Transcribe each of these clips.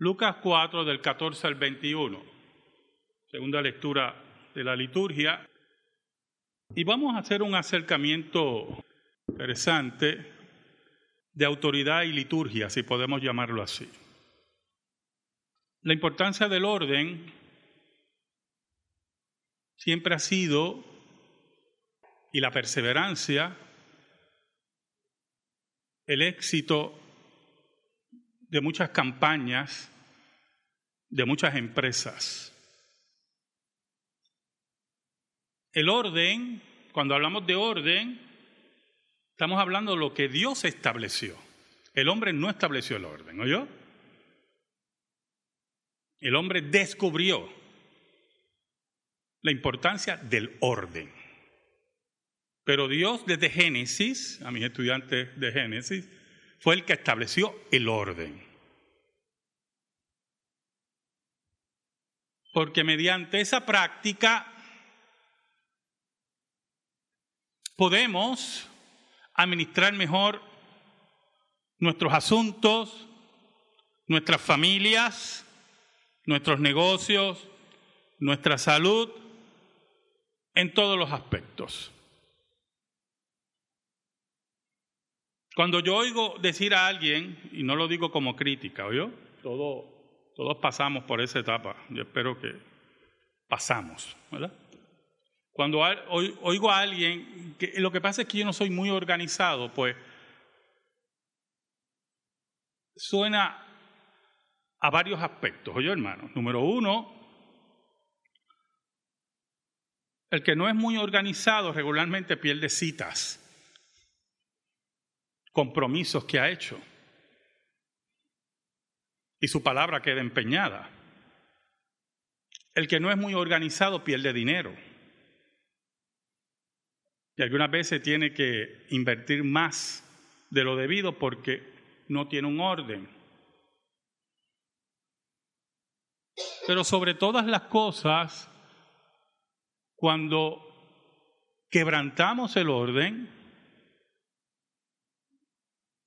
Lucas 4 del 14 al 21, segunda lectura de la liturgia. Y vamos a hacer un acercamiento interesante de autoridad y liturgia, si podemos llamarlo así. La importancia del orden siempre ha sido, y la perseverancia, el éxito de muchas campañas, de muchas empresas. El orden, cuando hablamos de orden, estamos hablando de lo que Dios estableció. El hombre no estableció el orden, ¿oyó? El hombre descubrió la importancia del orden. Pero Dios desde Génesis, a mis estudiantes de Génesis, fue el que estableció el orden. Porque mediante esa práctica podemos administrar mejor nuestros asuntos, nuestras familias, nuestros negocios, nuestra salud, en todos los aspectos. Cuando yo oigo decir a alguien, y no lo digo como crítica, ¿oyó? Todo, todos pasamos por esa etapa, yo espero que pasamos, ¿verdad? Cuando oigo a alguien, que lo que pasa es que yo no soy muy organizado, pues suena a varios aspectos, oye hermano. Número uno, el que no es muy organizado regularmente pierde citas compromisos que ha hecho. Y su palabra queda empeñada. El que no es muy organizado pierde dinero. Y algunas veces tiene que invertir más de lo debido porque no tiene un orden. Pero sobre todas las cosas, cuando quebrantamos el orden,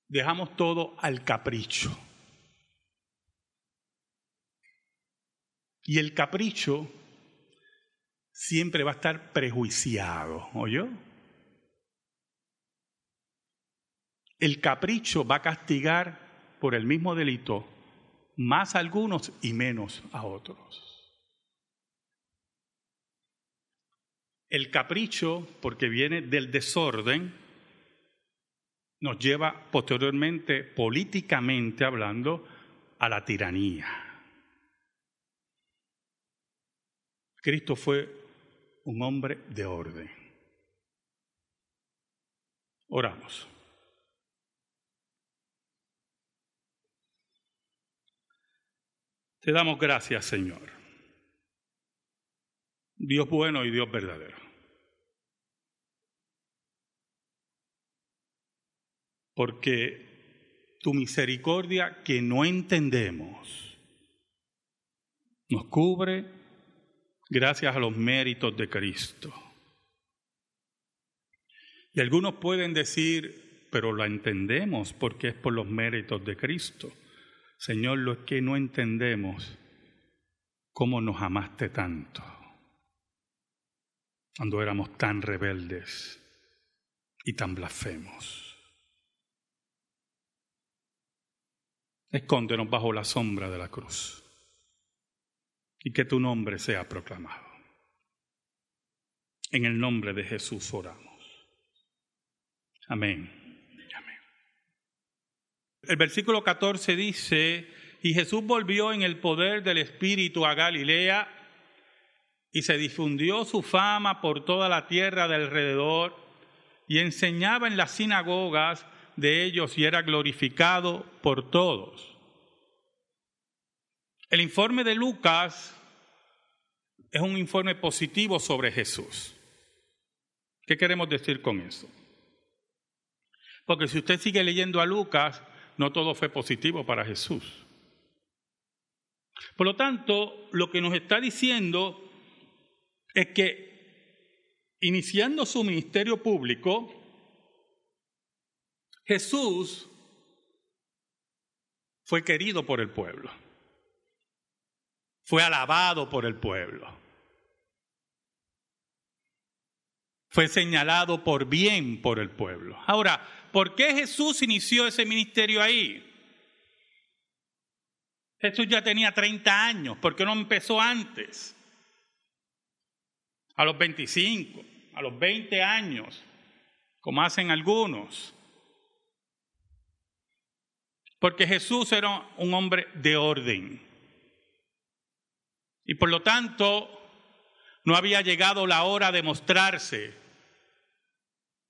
dejamos todo al capricho. Y el capricho siempre va a estar prejuiciado, ¿oyó? El capricho va a castigar por el mismo delito más a algunos y menos a otros. El capricho, porque viene del desorden, nos lleva posteriormente, políticamente hablando, a la tiranía. Cristo fue un hombre de orden. Oramos. Te damos gracias, Señor. Dios bueno y Dios verdadero. porque tu misericordia que no entendemos nos cubre gracias a los méritos de Cristo. Y algunos pueden decir, pero la entendemos porque es por los méritos de Cristo. Señor, lo que no entendemos cómo nos amaste tanto cuando éramos tan rebeldes y tan blasfemos. Escóndenos bajo la sombra de la cruz y que tu nombre sea proclamado. En el nombre de Jesús oramos. Amén. Amén. El versículo 14 dice, y Jesús volvió en el poder del Espíritu a Galilea y se difundió su fama por toda la tierra de alrededor y enseñaba en las sinagogas de ellos y era glorificado por todos. El informe de Lucas es un informe positivo sobre Jesús. ¿Qué queremos decir con eso? Porque si usted sigue leyendo a Lucas, no todo fue positivo para Jesús. Por lo tanto, lo que nos está diciendo es que iniciando su ministerio público, Jesús fue querido por el pueblo. Fue alabado por el pueblo. Fue señalado por bien por el pueblo. Ahora, ¿por qué Jesús inició ese ministerio ahí? Jesús ya tenía 30 años, ¿por qué no empezó antes? A los 25, a los 20 años, como hacen algunos. Porque Jesús era un hombre de orden. Y por lo tanto, no había llegado la hora de mostrarse.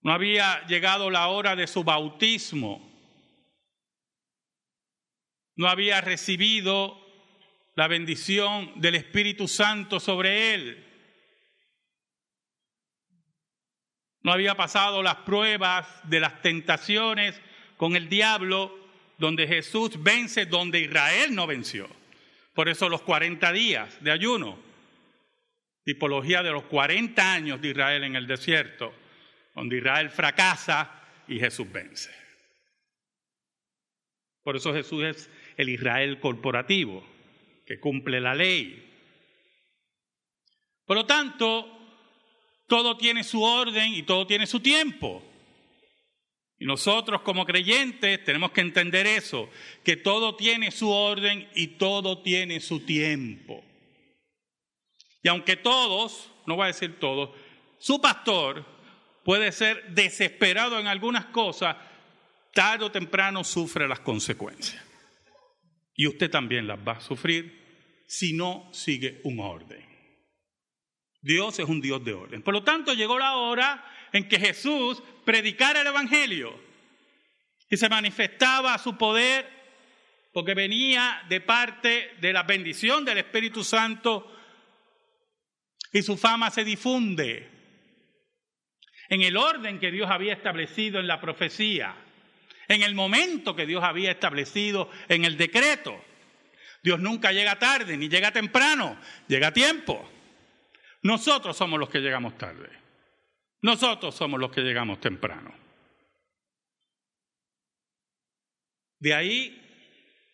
No había llegado la hora de su bautismo no había recibido la bendición del Espíritu Santo sobre él. No había pasado las pruebas de las tentaciones con el diablo, donde Jesús vence, donde Israel no venció. Por eso los 40 días de ayuno, tipología de los 40 años de Israel en el desierto, donde Israel fracasa y Jesús vence. Por eso Jesús es el Israel corporativo, que cumple la ley. Por lo tanto, todo tiene su orden y todo tiene su tiempo. Y nosotros como creyentes tenemos que entender eso, que todo tiene su orden y todo tiene su tiempo. Y aunque todos, no voy a decir todos, su pastor puede ser desesperado en algunas cosas, tarde o temprano sufre las consecuencias. Y usted también las va a sufrir si no sigue un orden. Dios es un Dios de orden. Por lo tanto, llegó la hora en que Jesús predicara el Evangelio y se manifestaba su poder porque venía de parte de la bendición del Espíritu Santo y su fama se difunde en el orden que Dios había establecido en la profecía en el momento que Dios había establecido en el decreto. Dios nunca llega tarde ni llega temprano, llega a tiempo. Nosotros somos los que llegamos tarde. Nosotros somos los que llegamos temprano. De ahí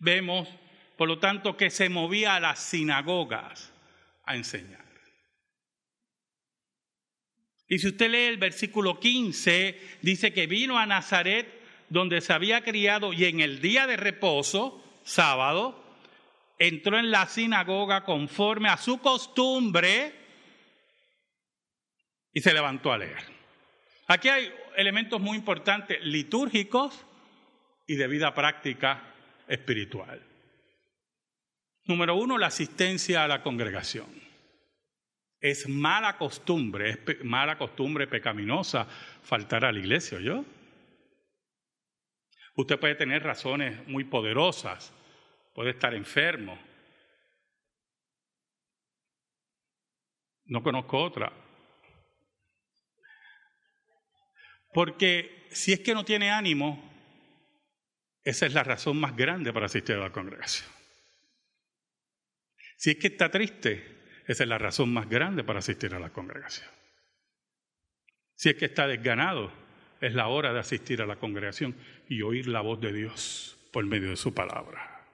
vemos, por lo tanto, que se movía a las sinagogas a enseñar. Y si usted lee el versículo 15, dice que vino a Nazaret donde se había criado y en el día de reposo, sábado, entró en la sinagoga conforme a su costumbre y se levantó a leer. Aquí hay elementos muy importantes litúrgicos y de vida práctica espiritual. Número uno, la asistencia a la congregación. Es mala costumbre, es mala costumbre pecaminosa faltar a la iglesia, ¿yo? Usted puede tener razones muy poderosas, puede estar enfermo. No conozco otra. Porque si es que no tiene ánimo, esa es la razón más grande para asistir a la congregación. Si es que está triste, esa es la razón más grande para asistir a la congregación. Si es que está desganado, es la hora de asistir a la congregación y oír la voz de Dios por medio de su palabra.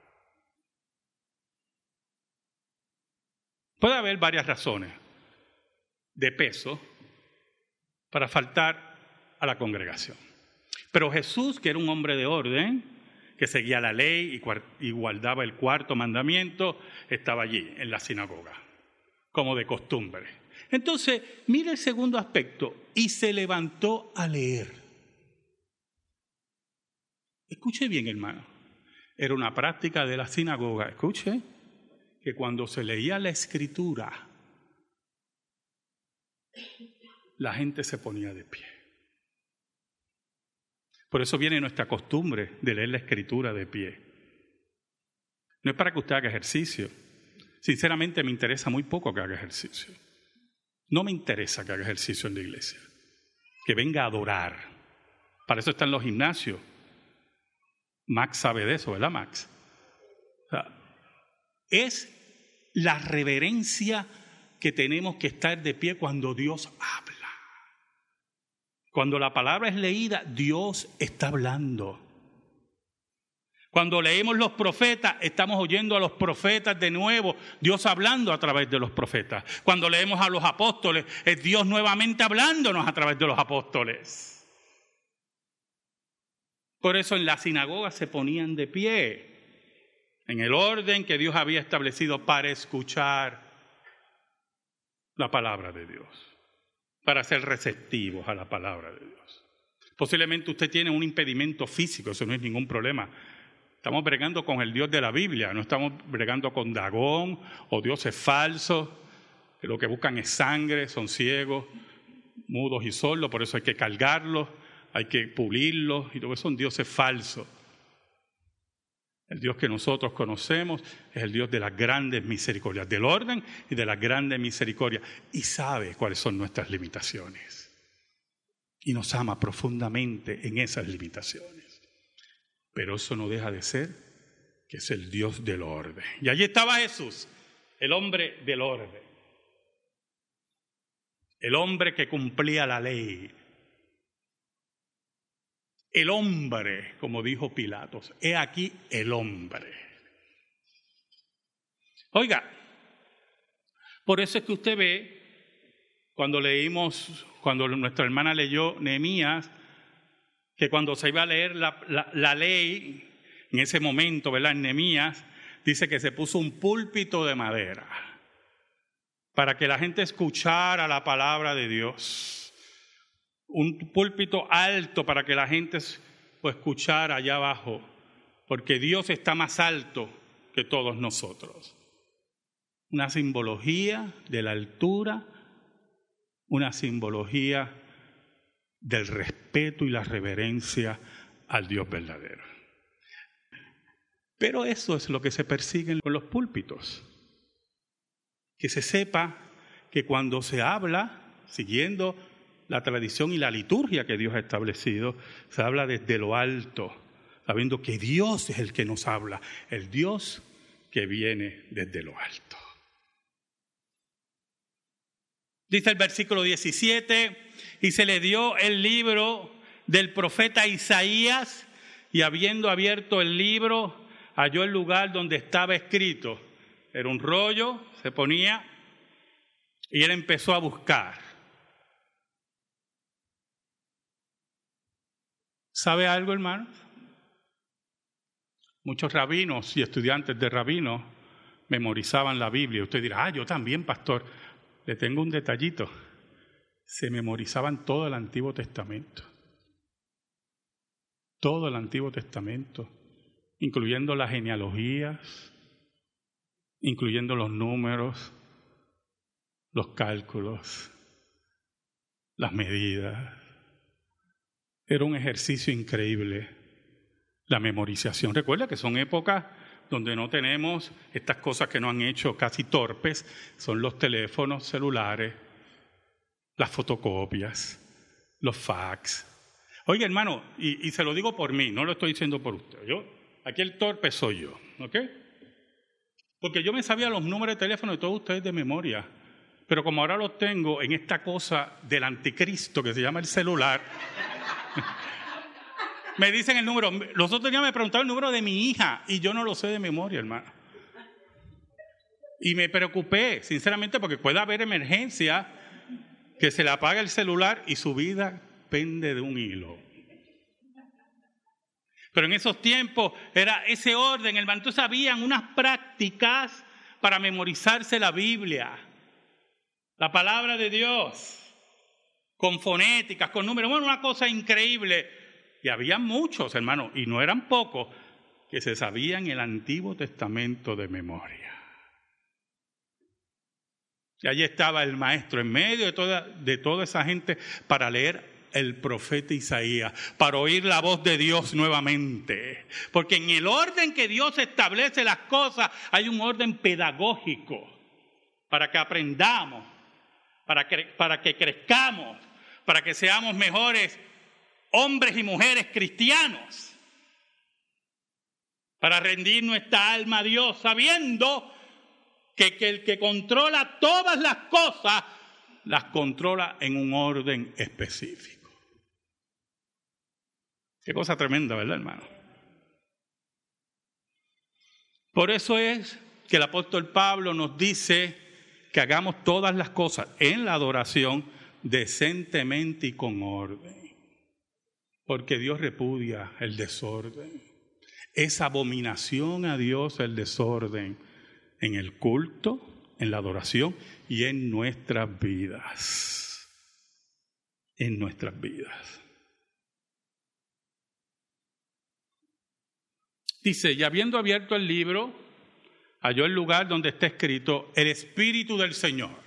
Puede haber varias razones de peso para faltar a la congregación. Pero Jesús, que era un hombre de orden, que seguía la ley y guardaba el cuarto mandamiento, estaba allí en la sinagoga, como de costumbre. Entonces, mire el segundo aspecto, y se levantó a leer. Escuche bien, hermano. Era una práctica de la sinagoga, escuche, que cuando se leía la escritura, la gente se ponía de pie. Por eso viene nuestra costumbre de leer la escritura de pie. No es para que usted haga ejercicio. Sinceramente me interesa muy poco que haga ejercicio. No me interesa que haga ejercicio en la iglesia. Que venga a adorar. Para eso están los gimnasios. Max sabe de eso, ¿verdad, Max? es la reverencia que tenemos que estar de pie cuando Dios habla. Cuando la palabra es leída, Dios está hablando. Cuando leemos los profetas, estamos oyendo a los profetas de nuevo, Dios hablando a través de los profetas. Cuando leemos a los apóstoles, es Dios nuevamente hablándonos a través de los apóstoles. Por eso en la sinagoga se ponían de pie, en el orden que Dios había establecido para escuchar la palabra de Dios, para ser receptivos a la palabra de Dios. Posiblemente usted tiene un impedimento físico, eso no es ningún problema Estamos bregando con el Dios de la Biblia, no estamos bregando con Dagón o dioses falsos, que lo que buscan es sangre, son ciegos, mudos y sordos, por eso hay que cargarlos, hay que pulirlos, y todo eso son dioses falsos. El Dios que nosotros conocemos es el Dios de las grandes misericordias, del orden y de las grandes misericordias, y sabe cuáles son nuestras limitaciones. Y nos ama profundamente en esas limitaciones. Pero eso no deja de ser que es el Dios del orden. Y allí estaba Jesús, el hombre del orden. El hombre que cumplía la ley. El hombre, como dijo Pilatos, he aquí el hombre. Oiga, por eso es que usted ve, cuando leímos, cuando nuestra hermana leyó Nehemías, que cuando se iba a leer la, ley, en ese momento, ¿verdad? En Nemías, dice que se puso un púlpito de madera para que la gente escuchara la palabra de Dios. Un púlpito alto para que la gente pues, escuchara allá abajo, porque Dios está más alto que todos nosotros. Una simbología de la altura, una simbología del respeto y la reverencia al Dios verdadero. Pero eso es lo que se persigue con los púlpitos. Que se sepa que cuando se habla, siguiendo la tradición y la liturgia que Dios ha establecido, se habla desde lo alto, sabiendo que Dios es el que nos habla, el Dios que viene desde lo alto. Dice el versículo 17, y se le dio el libro del profeta Isaías, y habiendo abierto el libro, halló el lugar donde estaba escrito. Era un rollo, se ponía, y él empezó a buscar. ¿Sabe algo, hermanos? Muchos rabinos y estudiantes de rabinos memorizaban la Biblia. Usted dirá, ah, yo también, pastor. Le tengo un detallito. Se memorizaban todo el Antiguo Testamento. Todo el Antiguo Testamento, incluyendo las genealogías, incluyendo los números, los cálculos, las medidas. Era un ejercicio increíble la memorización. Recuerda que son épocas donde no tenemos estas cosas que no han hecho casi torpes, son los teléfonos celulares, las fotocopias, los fax. Oiga, hermano, y, se lo digo por mí, no lo estoy diciendo por usted. Yo, aquí el torpe soy yo, ¿ok? Porque yo me sabía los números de teléfono de todos ustedes de memoria. Pero como ahora los tengo en esta cosa del anticristo que se llama el celular, me dicen el número. Los otros días me preguntaron el número de mi hija y yo no lo sé de memoria, hermano. Y me preocupé, sinceramente, porque puede haber emergencia que se le apaga el celular y su vida pende de un hilo. Pero en esos tiempos era ese orden, hermano. Entonces habían unas prácticas para memorizarse la Biblia, la palabra de Dios, con fonéticas, con números. Bueno, una cosa increíble. Y había muchos, hermanos, y no eran pocos, que se sabían el Antiguo Testamento de memoria. Y allí estaba el maestro en medio de toda, de toda esa gente para leer el profeta Isaías, para oír la voz de Dios nuevamente. Porque en el orden que Dios establece las cosas hay un orden pedagógico para que aprendamos, para que, para que crezcamos, para que seamos mejores hombres y mujeres cristianos, para rendir nuestra alma a Dios, sabiendo que, el que controla todas las cosas, las controla en un orden específico. Qué cosa tremenda, ¿verdad, hermano? Por eso es que el apóstol Pablo nos dice que hagamos todas las cosas en la adoración decentemente y con orden. Porque Dios repudia el desorden. Es abominación a Dios el desorden en el culto, en la adoración y en nuestras vidas. En nuestras vidas. Dice, y habiendo abierto el libro, halló el lugar donde está escrito, el Espíritu del Señor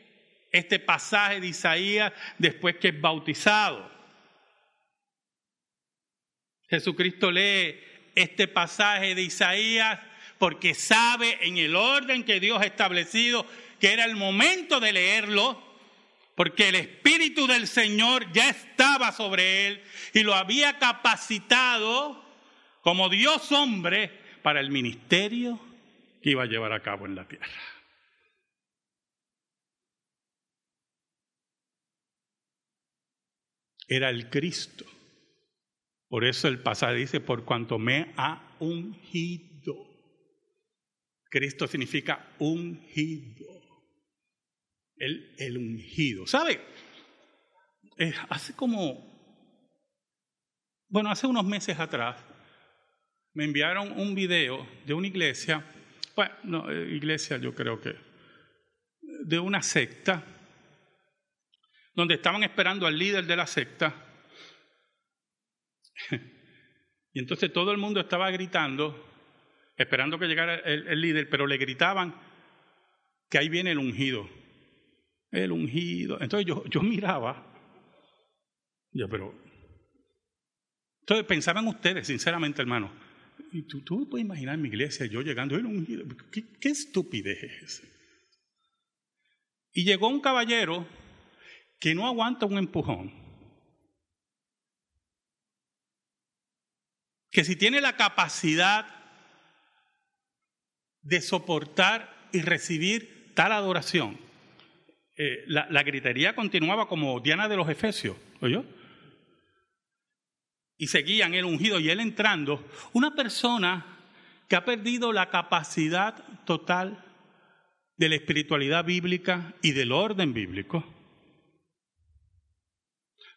este pasaje de Isaías después que es bautizado. Jesucristo lee este pasaje de Isaías porque sabe en el orden que Dios ha establecido que era el momento de leerlo, porque el Espíritu del Señor ya estaba sobre él y lo había capacitado como Dios hombre para el ministerio que iba a llevar a cabo en la tierra. Era el Cristo. Por eso el pasaje dice, por cuanto me ha ungido. Cristo significa ungido. El, el ungido. ¿Sabe? Hace como, bueno, hace unos meses atrás, me enviaron un video de una iglesia, bueno, no, eh, iglesia yo creo que, de una secta, donde estaban esperando al líder de la secta. y entonces todo el mundo estaba gritando, esperando que llegara el, líder, pero le gritaban que ahí viene el ungido. El ungido. Entonces yo, yo miraba, yo, pero. Entonces pensaban ustedes, sinceramente, hermano, y tú, tú puedes imaginar mi iglesia, yo llegando, el ungido. ¿Qué, qué estupidez es? Y llegó un caballero que no aguanta un empujón, que si tiene la capacidad de soportar y recibir tal adoración, eh, la, gritería continuaba como Diana de los Efesios, ¿oyó? Y seguían el ungido y él entrando, una persona que ha perdido la capacidad total de la espiritualidad bíblica y del orden bíblico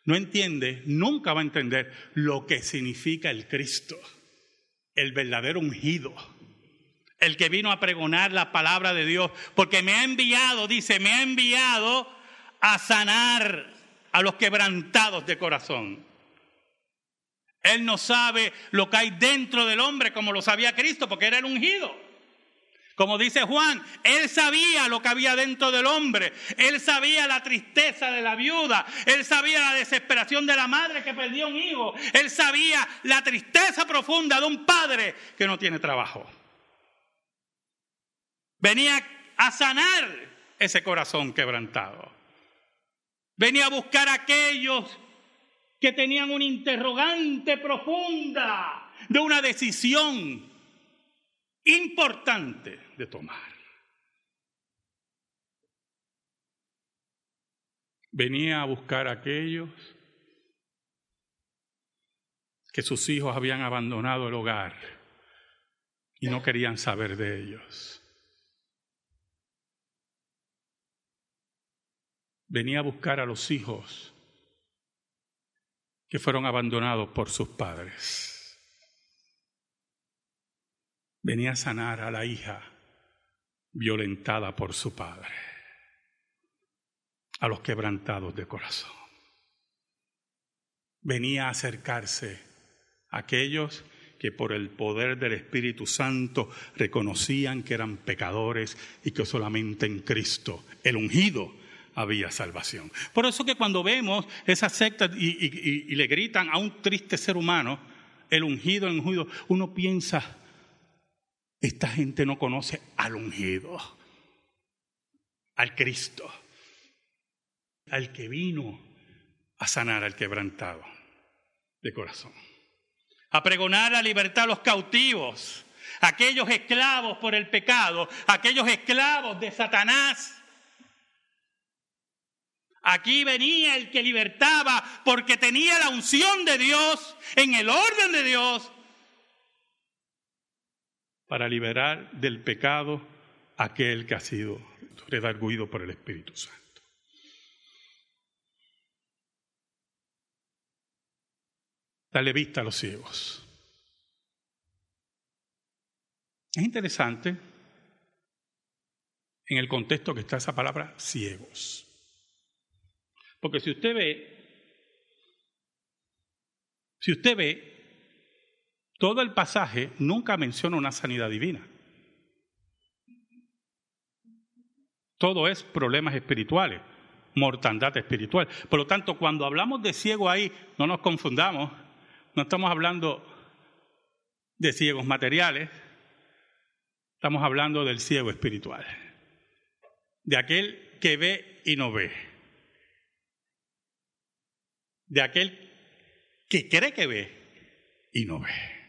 no entiende, nunca va a entender lo que significa el Cristo, el verdadero ungido, el que vino a pregonar la palabra de Dios, porque me ha enviado, dice, me ha enviado a sanar a los quebrantados de corazón. Él no sabe lo que hay dentro del hombre como lo sabía Cristo, porque era el ungido. Como dice Juan, él sabía lo que había dentro del hombre, él sabía la tristeza de la viuda, él sabía la desesperación de la madre que perdió un hijo, él sabía la tristeza profunda de un padre que no tiene trabajo. Venía a sanar ese corazón quebrantado. Venía a buscar a aquellos que tenían una interrogante profunda de una decisión importante de tomar. Venía a buscar a aquellos que sus hijos habían abandonado el hogar y no querían saber de ellos. Venía a buscar a los hijos que fueron abandonados por sus padres venía a sanar a la hija violentada por su padre, a los quebrantados de corazón. Venía a acercarse a aquellos que por el poder del Espíritu Santo reconocían que eran pecadores y que solamente en Cristo, el ungido, había salvación. Por eso que cuando vemos esa secta y, y le gritan a un triste ser humano, el ungido, el ungido, uno piensa, esta gente no conoce al ungido, al Cristo, al que vino a sanar al quebrantado de corazón, a pregonar la libertad a los cautivos, aquellos esclavos por el pecado, aquellos esclavos de Satanás. Aquí venía el que libertaba porque tenía la unción de Dios en el orden de Dios para liberar del pecado aquel que ha sido redarguido por el Espíritu Santo. Dale vista a los ciegos. Es interesante en el contexto que está esa palabra ciegos. Porque si usted ve, si usted ve, todo el pasaje nunca menciona una sanidad divina. Todo es problemas espirituales, mortandad espiritual. Por lo tanto, cuando hablamos de ciego ahí, no nos confundamos, no estamos hablando de ciegos materiales, estamos hablando del ciego espiritual, de aquel que ve y no ve, de aquel que cree que ve y no ve.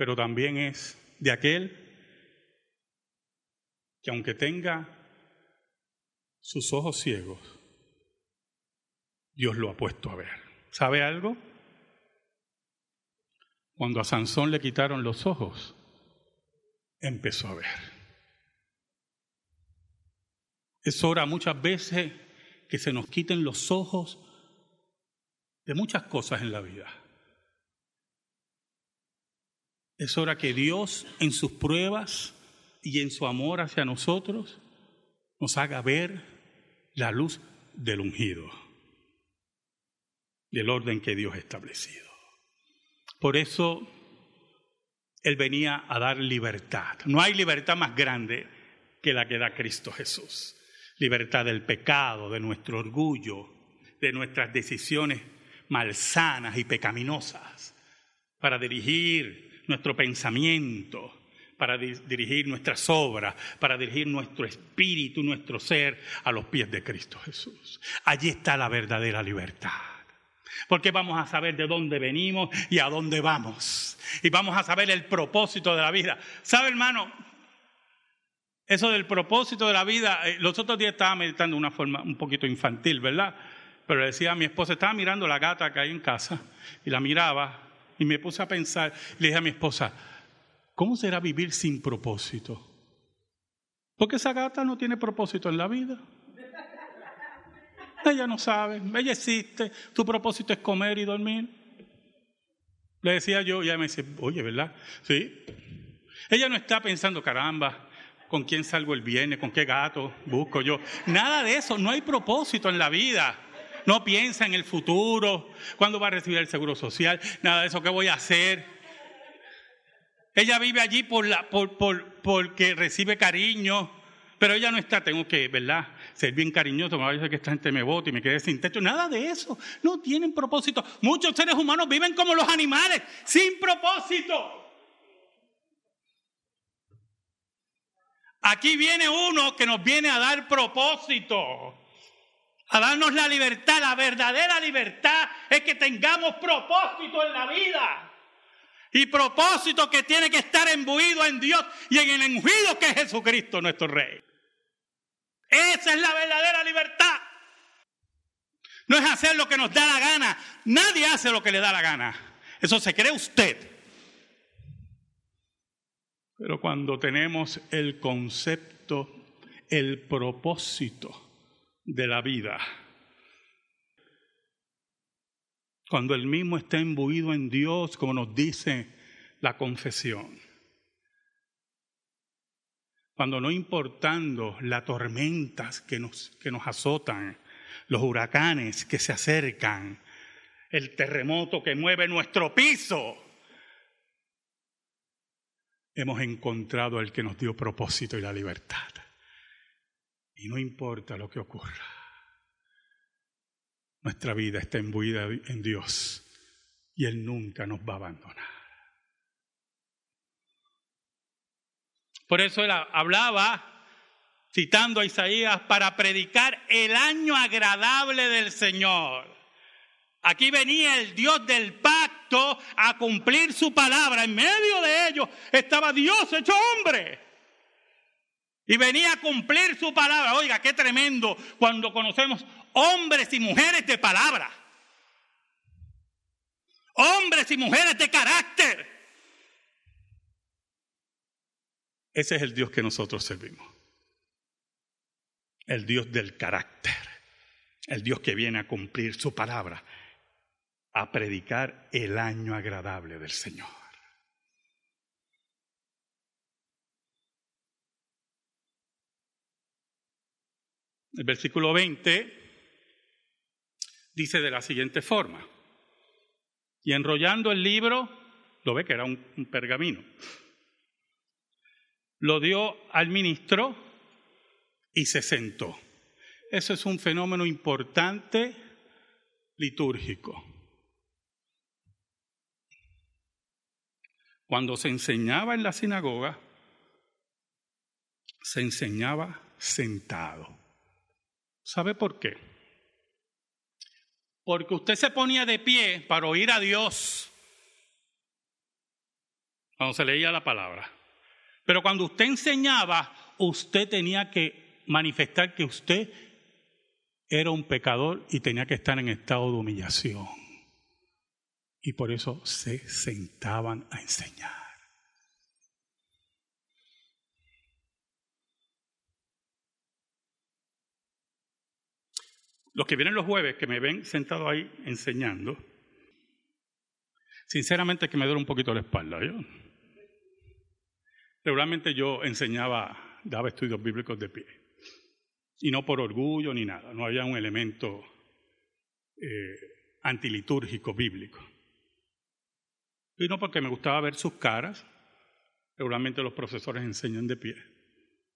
Pero también es de aquel que aunque tenga sus ojos ciegos, Dios lo ha puesto a ver. ¿Sabe algo? Cuando a Sansón le quitaron los ojos, empezó a ver. Es hora muchas veces que se nos quiten los ojos de muchas cosas en la vida. Es hora que Dios en sus pruebas y en su amor hacia nosotros nos haga ver la luz del ungido, del orden que Dios ha establecido. Por eso Él venía a dar libertad. No hay libertad más grande que la que da Cristo Jesús. Libertad del pecado, de nuestro orgullo, de nuestras decisiones malsanas y pecaminosas, para dirigir nuestro pensamiento, para dirigir nuestras obras, para dirigir nuestro espíritu, nuestro ser a los pies de Cristo Jesús. Allí está la verdadera libertad. Porque vamos a saber de dónde venimos y a dónde vamos. Y vamos a saber el propósito de la vida. ¿Sabe, hermano? Eso del propósito de la vida, eh, los otros días estaba meditando de una forma un poquito infantil, ¿verdad? Pero le decía a mi esposa, estaba mirando la gata que hay en casa y la miraba y me puse a pensar, le dije a mi esposa, ¿cómo será vivir sin propósito? Porque esa gata no tiene propósito en la vida. Ella no sabe, ella existe, tu propósito es comer y dormir. Le decía yo, y ella me dice, oye, ¿verdad? Sí. Ella no está pensando, caramba, ¿con quién salgo el viernes? ¿Con qué gato busco yo? Nada de eso, no hay propósito en la vida. No piensa en el futuro, cuándo va a recibir el seguro social, nada de eso, ¿qué voy a hacer? Ella vive allí por la, por, por, porque recibe cariño, pero ella no está, tengo que, ¿verdad? Ser bien cariñoso, me va a que esta gente me vote y me quede sin techo. Nada de eso. No tienen propósito. Muchos seres humanos viven como los animales, sin propósito. Aquí viene uno que nos viene a dar propósito, a darnos la libertad. La verdadera libertad es que tengamos propósito en la vida. Y propósito que tiene que estar embuido en Dios y en el ungido que es Jesucristo nuestro Rey. Esa es la verdadera libertad. No es hacer lo que nos da la gana. Nadie hace lo que le da la gana. Eso se cree usted. Pero cuando tenemos el concepto, el propósito de la vida, cuando el mismo está imbuido en Dios, como nos dice la confesión, cuando no importando las tormentas que nos, que nos azotan, los huracanes que se acercan, el terremoto que mueve nuestro piso, hemos encontrado al que nos dio propósito y la libertad. Y no importa lo que ocurra, nuestra vida está imbuida en Dios y Él nunca nos va a abandonar. Por eso él hablaba, citando a Isaías, para predicar el año agradable del Señor. Aquí venía el Dios del pacto a cumplir su palabra. En medio de ellos estaba Dios hecho hombre. Y venía a cumplir su palabra. Oiga, qué tremendo cuando conocemos hombres y mujeres de palabra. Hombres y mujeres de carácter. Ese es el Dios que nosotros servimos. El Dios del carácter. El Dios que viene a cumplir su palabra. A predicar el año agradable del Señor. El versículo 20 dice de la siguiente forma. Y enrollando el libro, lo ve que era un, pergamino, lo dio al ministro y se sentó. Eso es un fenómeno importante litúrgico. Cuando se enseñaba en la sinagoga, se enseñaba sentado. ¿Sabe por qué? Porque usted se ponía de pie para oír a Dios cuando se leía la palabra. Pero cuando usted enseñaba, usted tenía que manifestar que usted era un pecador y tenía que estar en estado de humillación. Y por eso se sentaban a enseñar. Los que vienen los jueves, que me ven sentado ahí enseñando, sinceramente que me duele un poquito la espalda. ¿yo? Regularmente yo enseñaba, daba estudios bíblicos de pie. Y no por orgullo ni nada, no había un elemento eh, antilitúrgico bíblico. Y no porque me gustaba ver sus caras, regularmente los profesores enseñan de pie,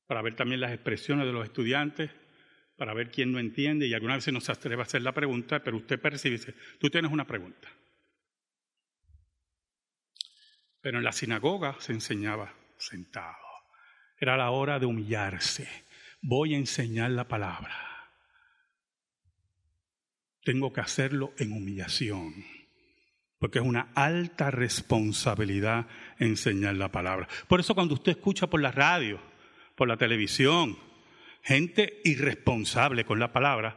para ver también las expresiones de los estudiantes para ver quién no entiende y alguna vez se nos atreve a hacer la pregunta, pero usted percibe, dice, tú tienes una pregunta. Pero en la sinagoga se enseñaba sentado. Era la hora de humillarse. Voy a enseñar la palabra. Tengo que hacerlo en humillación, porque es una alta responsabilidad enseñar la palabra. Por eso cuando usted escucha por la radio, por la televisión, gente irresponsable con la palabra,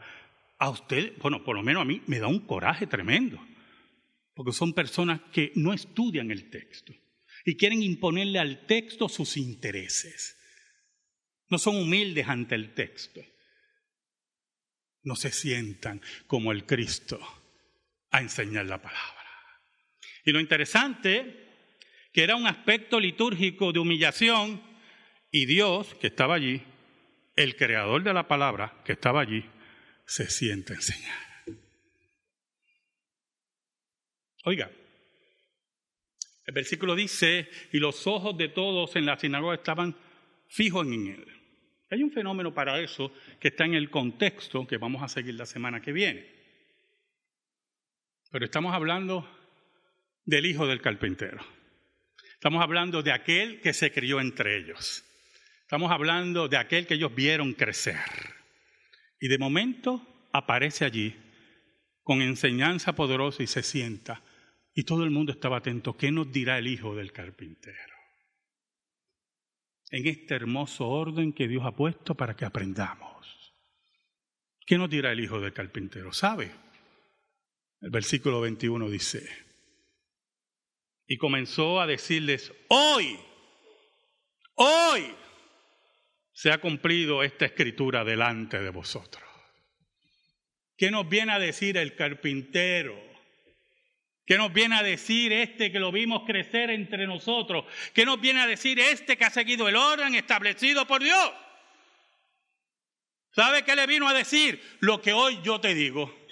a usted, bueno, por lo menos a mí, me da un coraje tremendo. Porque son personas que no estudian el texto y quieren imponerle al texto sus intereses. No son humildes ante el texto. No se sientan como el Cristo a enseñar la palabra. Y lo interesante, que era un aspecto litúrgico de humillación, y Dios, que estaba allí, el creador de la palabra que estaba allí se siente a enseñar. Oiga, el versículo dice, y los ojos de todos en la sinagoga estaban fijos en él. Hay un fenómeno para eso que está en el contexto que vamos a seguir la semana que viene. Pero estamos hablando del hijo del carpintero. Estamos hablando de aquel que se crió entre ellos. Estamos hablando de aquel que ellos vieron crecer. Y de momento aparece allí con enseñanza poderosa y se sienta. Y todo el mundo estaba atento. ¿Qué nos dirá el hijo del carpintero? En este hermoso orden que Dios ha puesto para que aprendamos. ¿Qué nos dirá el hijo del carpintero? ¿Sabe? El versículo 21 dice, y comenzó a decirles, hoy, hoy, se ha cumplido esta escritura delante de vosotros. ¿Qué nos viene a decir el carpintero? ¿Qué nos viene a decir este que lo vimos crecer entre nosotros? ¿Qué nos viene a decir este que ha seguido el orden establecido por Dios? ¿Sabe qué le vino a decir? Lo que hoy yo te digo.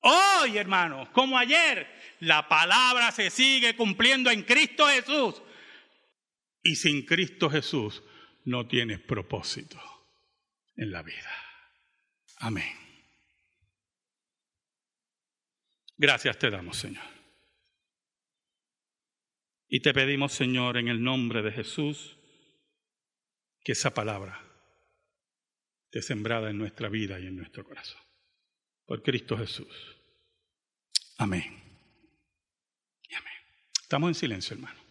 Hoy, hermano, como ayer, la palabra se sigue cumpliendo en Cristo Jesús. Y sin Cristo Jesús no tienes propósito en la vida. Amén. Gracias te damos, Señor. Y te pedimos, Señor, en el nombre de Jesús, que esa palabra esté sembrada en nuestra vida y en nuestro corazón. Por Cristo Jesús. Amén. Amén. Estamos en silencio, hermano.